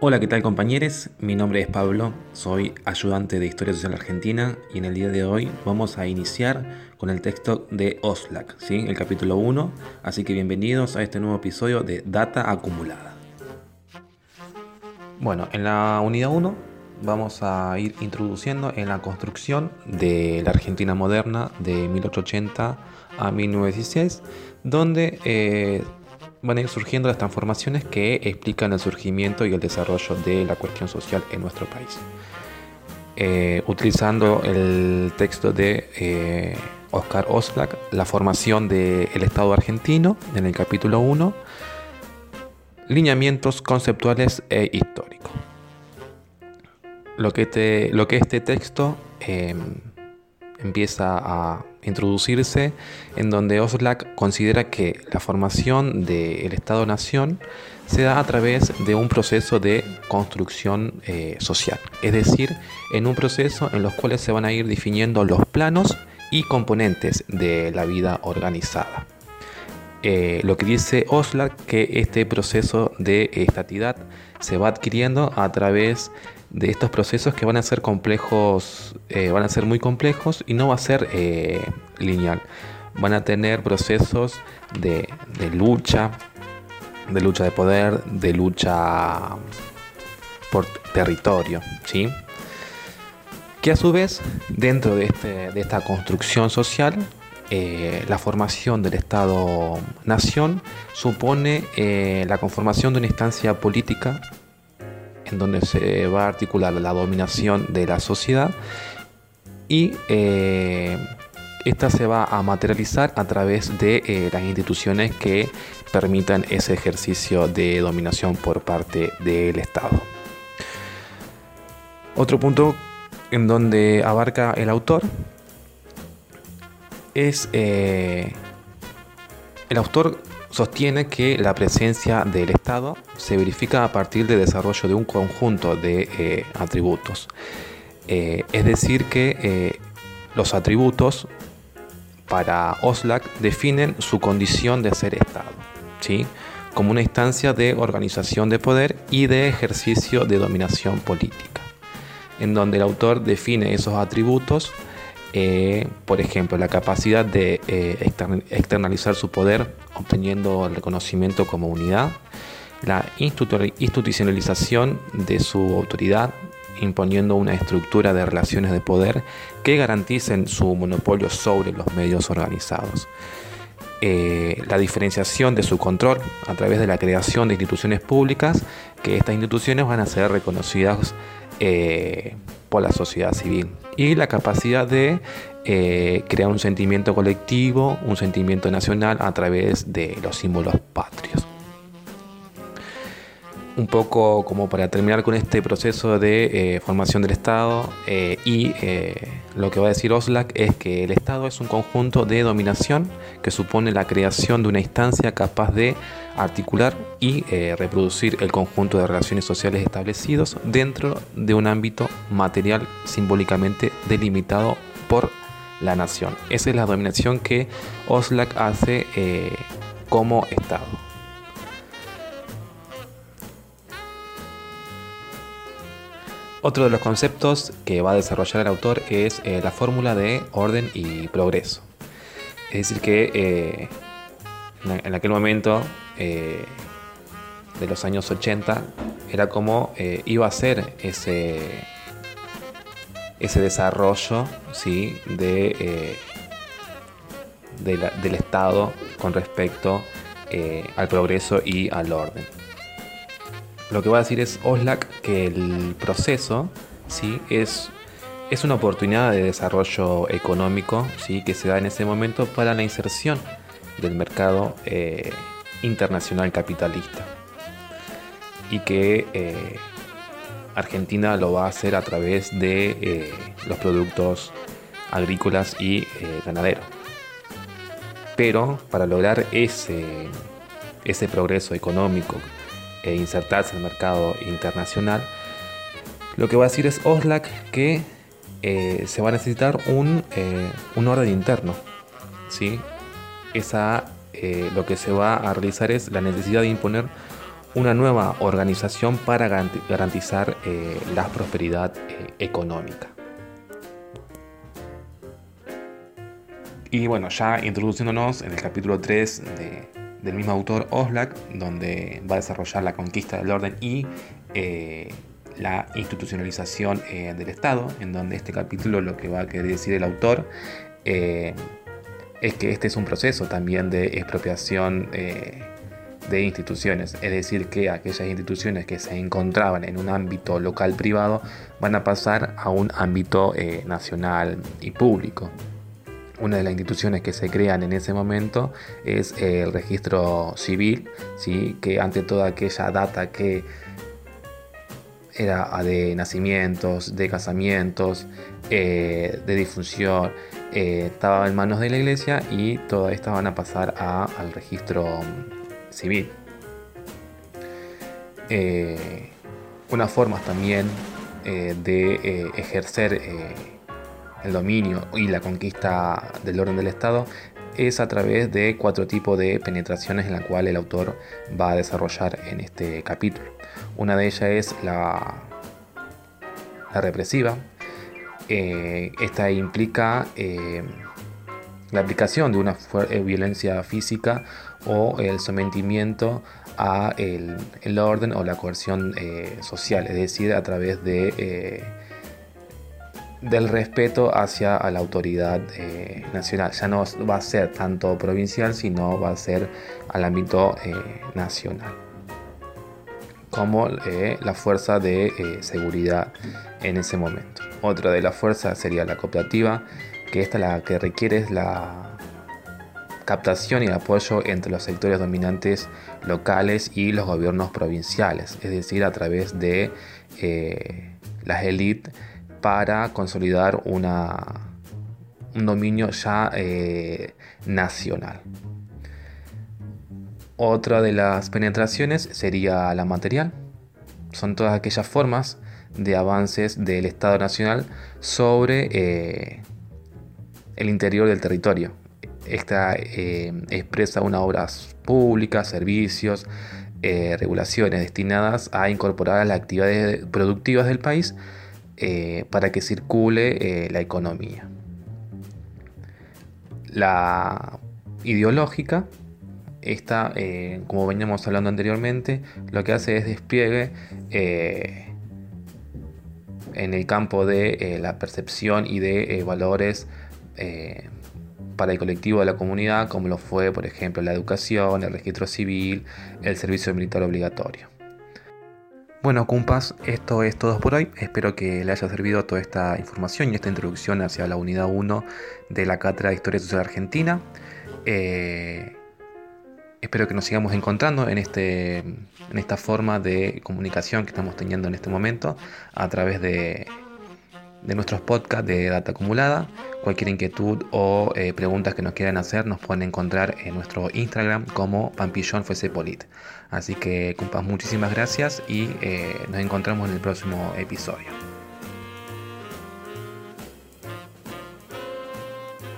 Hola, ¿qué tal compañeros? Mi nombre es Pablo, soy ayudante de Historia Social Argentina y en el día de hoy vamos a iniciar con el texto de Oslac, ¿sí? el capítulo 1, así que bienvenidos a este nuevo episodio de Data Acumulada. Bueno, en la unidad 1 vamos a ir introduciendo en la construcción de la Argentina moderna de 1880 a 1916, donde eh, van a ir surgiendo las transformaciones que explican el surgimiento y el desarrollo de la cuestión social en nuestro país. Eh, utilizando el texto de eh, Oscar Oslak, la formación del Estado argentino, en el capítulo 1, lineamientos conceptuales e históricos. Lo que, este texto em, empieza a introducirse en donde Oslak considera que la formación del Estado-Nación se da a través de un proceso de construcción eh, social, es decir, en un proceso en los cuales se van a ir definiendo los planos y componentes de la vida organizada. Eh, lo que dice Oslak que este proceso de estatidad se va adquiriendo a través de estos procesos que van a ser complejos, eh, van a ser muy complejos y no va a ser eh, lineal. Van a tener procesos de, lucha, de lucha de poder, de lucha por territorio, ¿sí? Que a su vez, dentro de, este, de esta construcción social, eh, la formación del Estado-Nación supone la conformación de una instancia política en donde se va a articular la dominación de la sociedad y eh, esta se va a materializar a través de eh, las instituciones que permitan ese ejercicio de dominación por parte del Estado. Otro punto en donde abarca el autor es eh, el autor sostiene que la presencia del Estado se verifica a partir del desarrollo de un conjunto de eh, atributos. Eh, es decir, que eh, los atributos para Oslak definen su condición de ser Estado, ¿sí? como una instancia de organización de poder y de ejercicio de dominación política, en donde el autor define esos atributos eh, por ejemplo, la capacidad de eh, externalizar su poder obteniendo el reconocimiento como unidad, la institucionalización de su autoridad imponiendo una estructura de relaciones de poder que garanticen su monopolio sobre los medios organizados. Eh, la diferenciación de su control a través de la creación de instituciones públicas, que estas instituciones van a ser reconocidas por la sociedad civil y la capacidad de eh, crear un sentimiento colectivo, un sentimiento nacional a través de los símbolos patrios. Un poco como para terminar con este proceso de eh, formación del Estado eh, y lo que va a decir Oslak es que el Estado es un conjunto de dominación que supone la creación de una instancia capaz de articular y eh, reproducir el conjunto de relaciones sociales establecidos dentro de un ámbito material simbólicamente delimitado por la nación. Esa es la dominación que Oslak hace eh, como Estado. Otro de los conceptos que va a desarrollar el autor es eh, la fórmula de orden y progreso. Es decir, que en aquel momento eh, de los años 80 era como eh, iba a ser ese, ese desarrollo ¿sí? de, eh, del Estado con respecto al progreso y al orden. Lo que va a decir es Oslak que el proceso ¿sí? es, es una oportunidad de desarrollo económico ¿sí? que se da en ese momento para la inserción del mercado internacional capitalista y que eh, Argentina lo va a hacer a través de eh, los productos agrícolas y eh, ganaderos. Pero para lograr ese, ese progreso económico e insertarse en el mercado internacional, lo que va a decir es Oslak que se va a necesitar un, un orden interno. ¿sí? Esa eh, lo que se va a realizar es la necesidad de imponer una nueva organización para garantizar eh, la prosperidad eh, económica. Y bueno, ya introduciéndonos en el capítulo 3 del mismo autor Oslak, donde va a desarrollar la conquista del orden y eh, la institucionalización del Estado, en donde este capítulo lo que va a querer decir el autor es que este es un proceso también de expropiación de instituciones, es decir, que aquellas instituciones que se encontraban en un ámbito local privado van a pasar a un ámbito eh, nacional y público. Una de las instituciones que se crean en ese momento es el registro civil, ¿sí? que ante toda aquella data que era de nacimientos, de casamientos, eh, de difusión, eh, estaba en manos de la iglesia y todas estas van a pasar al registro civil. Eh, una forma también eh, de eh, ejercer el dominio y la conquista del orden del Estado es a través de cuatro tipos de penetraciones en la cual el autor va a desarrollar en este capítulo. Una de ellas es la, represiva. esta implica la aplicación de una violencia física o el sometimiento a el, orden o la coerción eh, social, es decir, a través de, eh, del respeto hacia la autoridad eh, nacional. Ya no va a ser tanto provincial, sino va a ser al ámbito nacional, como la fuerza de seguridad en ese momento. Otra de las fuerzas sería la cooperativa, que esta la que requiere es la captación y apoyo entre los sectores dominantes locales y los gobiernos provinciales, es decir, a través de eh, las élites para consolidar una, un dominio ya eh, nacional. Otra de las penetraciones sería la material. Son todas aquellas formas de avances del Estado Nacional sobre eh, el interior del territorio, esta eh, expresa unas obras públicas, servicios, regulaciones destinadas a incorporar las actividades productivas del país eh, para que circule la economía. La ideológica, esta, como veníamos hablando anteriormente, lo que hace es despliegue en el campo de la percepción y de valores para el colectivo de la comunidad, como lo fue, por ejemplo, la educación, el registro civil, el servicio militar obligatorio. Bueno, cumpas, esto es todo por hoy. Espero que le haya servido toda esta información y esta introducción hacia la unidad 1 de la Cátedra de Historia Social Argentina. Eh, espero que nos sigamos encontrando en, este, en esta forma de comunicación que estamos teniendo en este momento a través de de nuestros podcasts de data acumulada. Cualquier inquietud o eh, preguntas que nos quieran hacer nos pueden encontrar en nuestro Instagram como Pampillón. Así que, compas, muchísimas gracias y eh, nos encontramos en el próximo episodio.